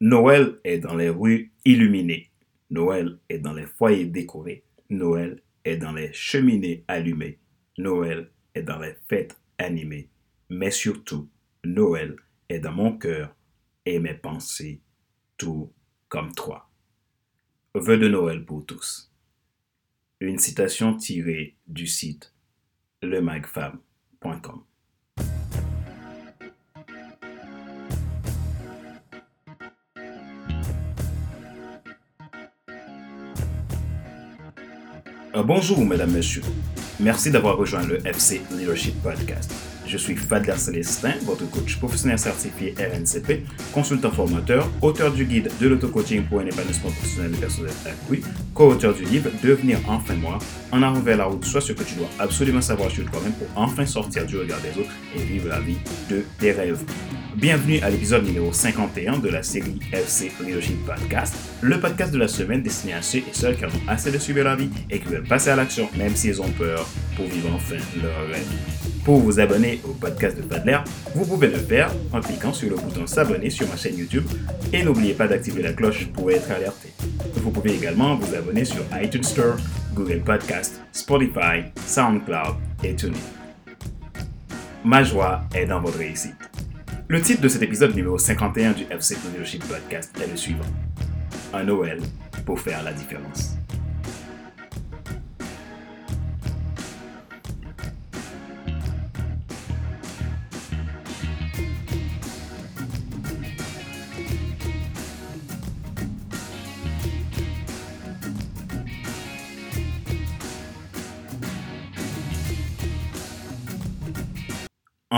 Noël est dans les rues illuminées. Noël est dans les foyers décorés. Noël est dans les cheminées allumées. Noël est dans les fêtes animées. Mais surtout, Noël est dans mon cœur et mes pensées, tout comme toi. Vœux de Noël pour tous. Une citation tirée du site lemagfab.com. bonjour, mesdames, messieurs. Merci d'avoir rejoint le FC Leadership Podcast. Je suis Fadler Célestin, votre coach professionnel certifié RNCP, consultant formateur, auteur du guide de l'auto-coaching pour un épanouissement professionnel et personnel accru, co-auteur du livre Devenir enfin moi, en avant vers la route, soit ce que tu dois absolument savoir sur toi-même pour enfin sortir du regard des autres et vivre la vie de tes rêves. Bienvenue à l'épisode numéro 51 de la série FC Leadership Podcast, le podcast de la semaine destiné à ceux et celles qui ont assez de suivre la vie et qui veulent passer à l'action même s'ils ont peur pour vivre enfin leur rêve. Pour vous abonner au podcast de Fadler, vous pouvez le faire en cliquant sur le bouton s'abonner sur ma chaîne YouTube et n'oubliez pas d'activer la cloche pour être alerté. Vous pouvez également vous abonner sur iTunes Store, Google Podcast, Spotify, SoundCloud et TuneIn. Ma joie est dans votre réussite. Le titre de cet épisode numéro 51 du FC Leadership Podcast est le suivant. Un Noël pour faire la différence.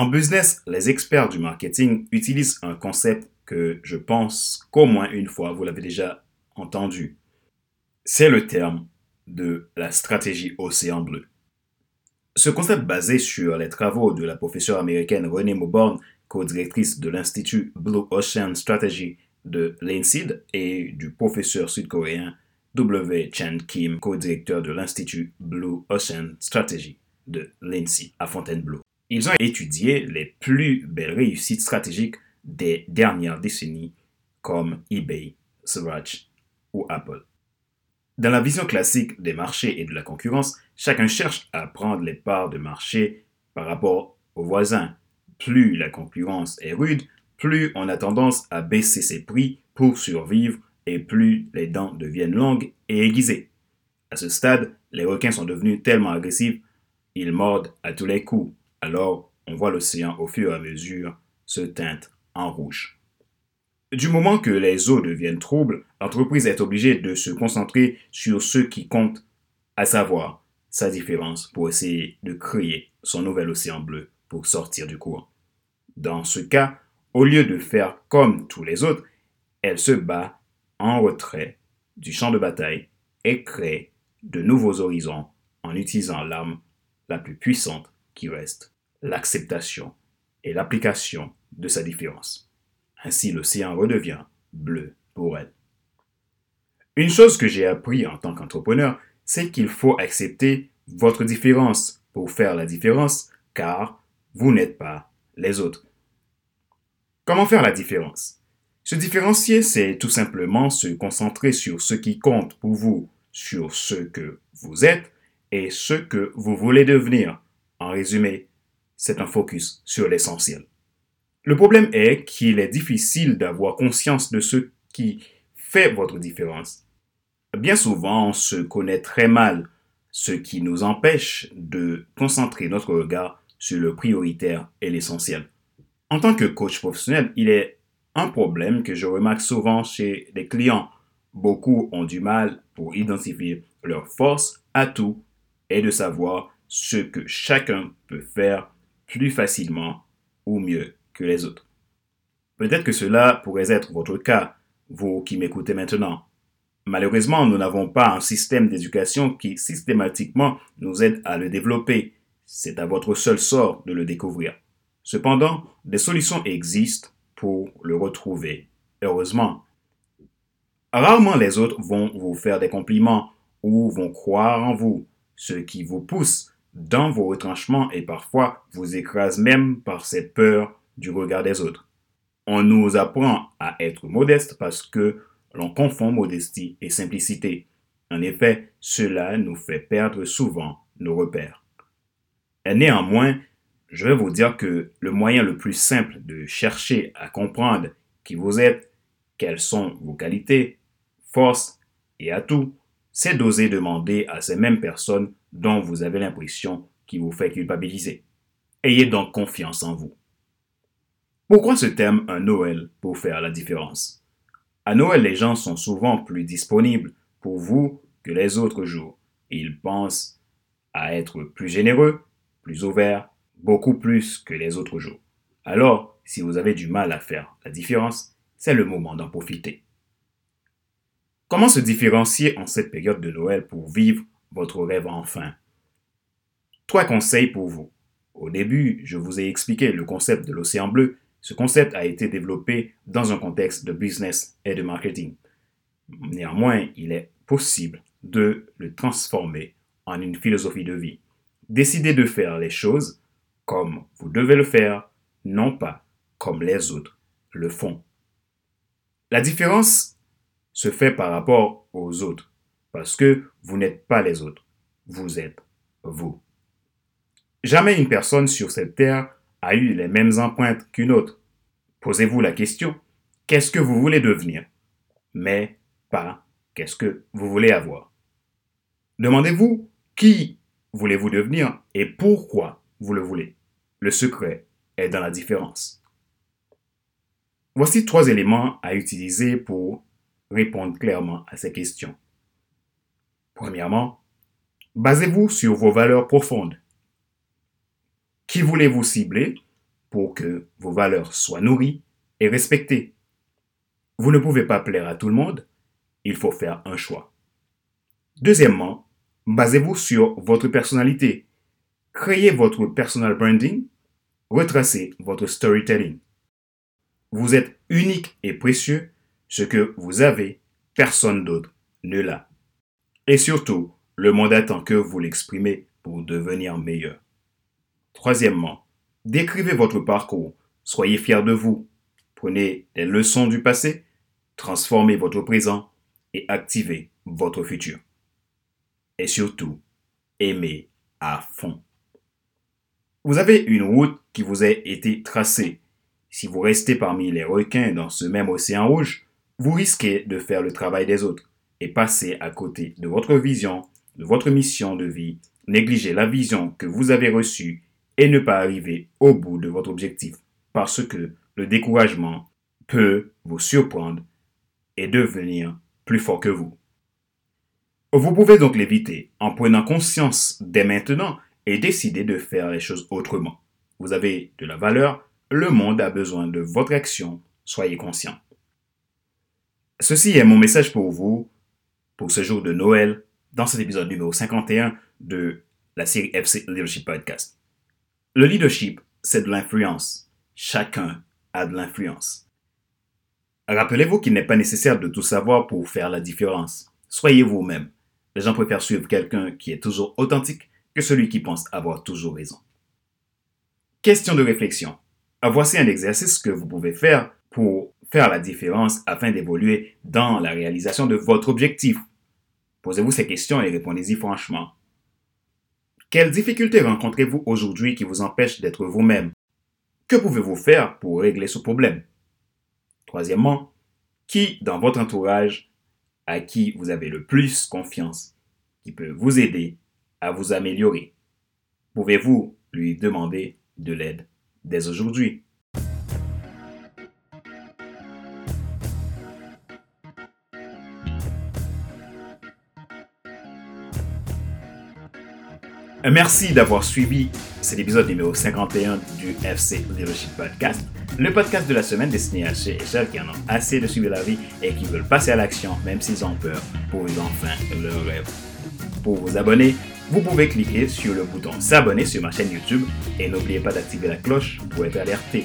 En business, les experts du marketing utilisent un concept que je pense qu'au moins une fois vous l'avez déjà entendu. C'est le terme de la stratégie océan bleu. Ce concept basé sur les travaux de la professeure américaine Renée Mauborn, co-directrice de l'Institut Blue Ocean Strategy de l'INSEAD, et du professeur sud-coréen W. Chen Kim, co-directeur de l'Institut Blue Ocean Strategy de l'INSEAD à Fontainebleau. Ils ont étudié les plus belles réussites stratégiques des dernières décennies comme eBay, Swatch ou Apple. Dans la vision classique des marchés et de la concurrence, chacun cherche à prendre les parts de marché par rapport aux voisins. Plus la concurrence est rude, plus on a tendance à baisser ses prix pour survivre et plus les dents deviennent longues et aiguisées. À ce stade, les requins sont devenus tellement agressifs, ils mordent à tous les coups alors on voit l'océan au fur et à mesure se teinte en rouge. Du moment que les eaux deviennent troubles, l'entreprise est obligée de se concentrer sur ce qui compte, à savoir sa différence pour essayer de créer son nouvel océan bleu pour sortir du courant. Dans ce cas, au lieu de faire comme tous les autres, elle se bat en retrait du champ de bataille et crée de nouveaux horizons en utilisant l'arme la plus puissante reste l'acceptation et l'application de sa différence. Ainsi l'océan redevient bleu pour elle. Une chose que j'ai appris en tant qu'entrepreneur, c'est qu'il faut accepter votre différence pour faire la différence, car vous n'êtes pas les autres. Comment faire la différence? Se différencier, c'est tout simplement se concentrer sur ce qui compte pour vous, sur ce que vous êtes et ce que vous voulez devenir. En résumé, c'est un focus sur l'essentiel. Le problème est qu'il est difficile d'avoir conscience de ce qui fait votre différence. Bien souvent, on se connaît très mal, ce qui nous empêche de concentrer notre regard sur le prioritaire et l'essentiel. En tant que coach professionnel, il est un problème que je remarque souvent chez les clients. Beaucoup ont du mal pour identifier leurs forces, atouts et de savoir ce que chacun peut faire plus facilement ou mieux que les autres. Peut-être que cela pourrait être votre cas, vous qui m'écoutez maintenant. Malheureusement, nous n'avons pas un système d'éducation qui systématiquement nous aide à le développer. C'est à votre seul sort de le découvrir. Cependant, des solutions existent pour le retrouver. Heureusement. Rarement les autres vont vous faire des compliments ou vont croire en vous, ce qui vous pousse dans vos retranchements et parfois vous écrase même par cette peur du regard des autres. On nous apprend à être modeste parce que l'on confond modestie et simplicité. En effet, cela nous fait perdre souvent nos repères. Et néanmoins, je vais vous dire que le moyen le plus simple de chercher à comprendre qui vous êtes, quelles sont vos qualités, forces et atouts, c'est d'oser demander à ces mêmes personnes dont vous avez l'impression qui vous fait culpabiliser. Ayez donc confiance en vous. Pourquoi ce thème un Noël pour faire la différence? À Noël, les gens sont souvent plus disponibles pour vous que les autres jours. Ils pensent à être plus généreux, plus ouverts, beaucoup plus que les autres jours. Alors, si vous avez du mal à faire la différence, c'est le moment d'en profiter. Comment se différencier en cette période de Noël pour vivre votre rêve enfin? Trois conseils pour vous. Au début, je vous ai expliqué le concept de l'océan bleu. Ce concept a été développé dans un contexte de business et de marketing. Néanmoins, il est possible de le transformer en une philosophie de vie. Décidez de faire les choses comme vous devez le faire, non pas comme les autres le font. La différence se fait par rapport aux autres, parce que vous n'êtes pas les autres, vous êtes vous. Jamais une personne sur cette terre a eu les mêmes empreintes qu'une autre. Posez-vous la question, qu'est-ce que vous voulez devenir? Mais pas qu'est-ce que vous voulez avoir. Demandez-vous qui voulez-vous devenir et pourquoi vous le voulez? Le secret est dans la différence. Voici trois éléments à utiliser pour répondre clairement à ces questions. Premièrement, basez-vous sur vos valeurs profondes. Qui voulez-vous cibler pour que vos valeurs soient nourries et respectées? Vous ne pouvez pas plaire à tout le monde, il faut faire un choix. Deuxièmement, basez-vous sur votre personnalité. Créez votre personal branding, retracez votre storytelling. Vous êtes unique et précieux, ce que vous avez, personne d'autre ne l'a. Et surtout, le monde attend que vous l'exprimez pour devenir meilleur. Troisièmement, décrivez votre parcours. Soyez fiers de vous. Prenez des leçons du passé, transformez votre présent et activez votre futur. Et surtout, aimez à fond. Vous avez une route qui vous a été tracée. Si vous restez parmi les requins dans ce même océan rouge, vous risquez de faire le travail des autres et passer à côté de votre vision, de votre mission de vie, négliger la vision que vous avez reçue et ne pas arriver au bout de votre objectif parce que le découragement peut vous surprendre et devenir plus fort que vous. Vous pouvez donc l'éviter en prenant conscience dès maintenant et décider de faire les choses autrement. Vous avez de la valeur, le monde a besoin de votre action, soyez conscient. Ceci est mon message pour vous pour ce jour de Noël dans cet épisode numéro 51 de la série FC Leadership Podcast. Le leadership, c'est de l'influence. Chacun a de l'influence. Rappelez-vous qu'il n'est pas nécessaire de tout savoir pour faire la différence. Soyez vous-même. Les gens préfèrent suivre quelqu'un qui est toujours authentique que celui qui pense avoir toujours raison. Question de réflexion. Voici un exercice que vous pouvez faire pour faire la différence afin d'évoluer dans la réalisation de votre objectif? Posez-vous ces questions et répondez-y franchement. Quelles difficultés rencontrez-vous aujourd'hui qui vous empêchent d'être vous-même? Que pouvez-vous faire pour régler ce problème? Troisièmement, qui dans votre entourage à qui vous avez le plus confiance, qui peut vous aider à vous améliorer? Pouvez-vous lui demander de l'aide dès aujourd'hui? Merci d'avoir suivi cet épisode numéro 51 du FC Leadership Podcast, le podcast de la semaine destiné à ceux et celles qui en ont assez de suivre la vie et qui veulent passer à l'action même s'ils ont peur pour vivre enfin leur rêve. Pour vous abonner, vous pouvez cliquer sur le bouton s'abonner sur ma chaîne YouTube et n'oubliez pas d'activer la cloche pour être alerté.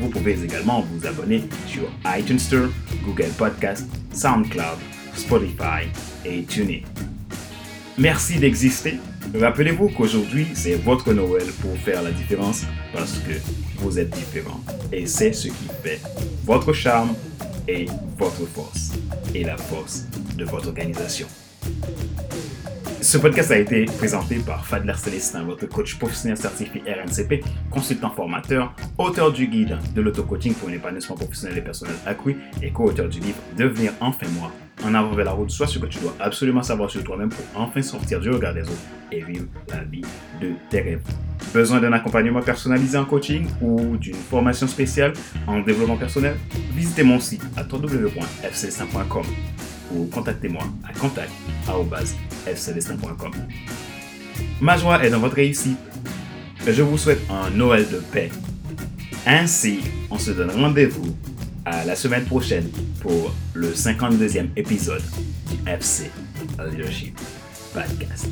Vous pouvez également vous abonner sur iTunes Store, Google Podcast, SoundCloud, Spotify et TuneIn. Merci d'exister Rappelez-vous qu'aujourd'hui, c'est votre Noël pour faire la différence parce que vous êtes différent. Et c'est ce qui fait votre charme et votre force. Et la force de votre organisation. Ce podcast a été présenté par Fadler Célestin, votre coach professionnel certifié RNCP, consultant formateur, auteur du guide de l'auto-coaching pour un épanouissement professionnel et personnel accru et co-auteur du livre Devenir enfin moi, en avant vers la route, soit ce que tu dois absolument savoir sur toi-même pour enfin sortir du regard des autres et vivre la vie de tes rêves. Besoin d'un accompagnement personnalisé en coaching ou d'une formation spéciale en développement personnel? Visitez mon site à www.fcelestin.com ou contactez-moi à contact.fcelestin.com. Ma joie est dans votre réussite. Je vous souhaite un Noël de paix. Ainsi, on se donne rendez-vous à la semaine prochaine pour le 52e épisode du FC Leadership Podcast.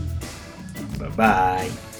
Bye bye.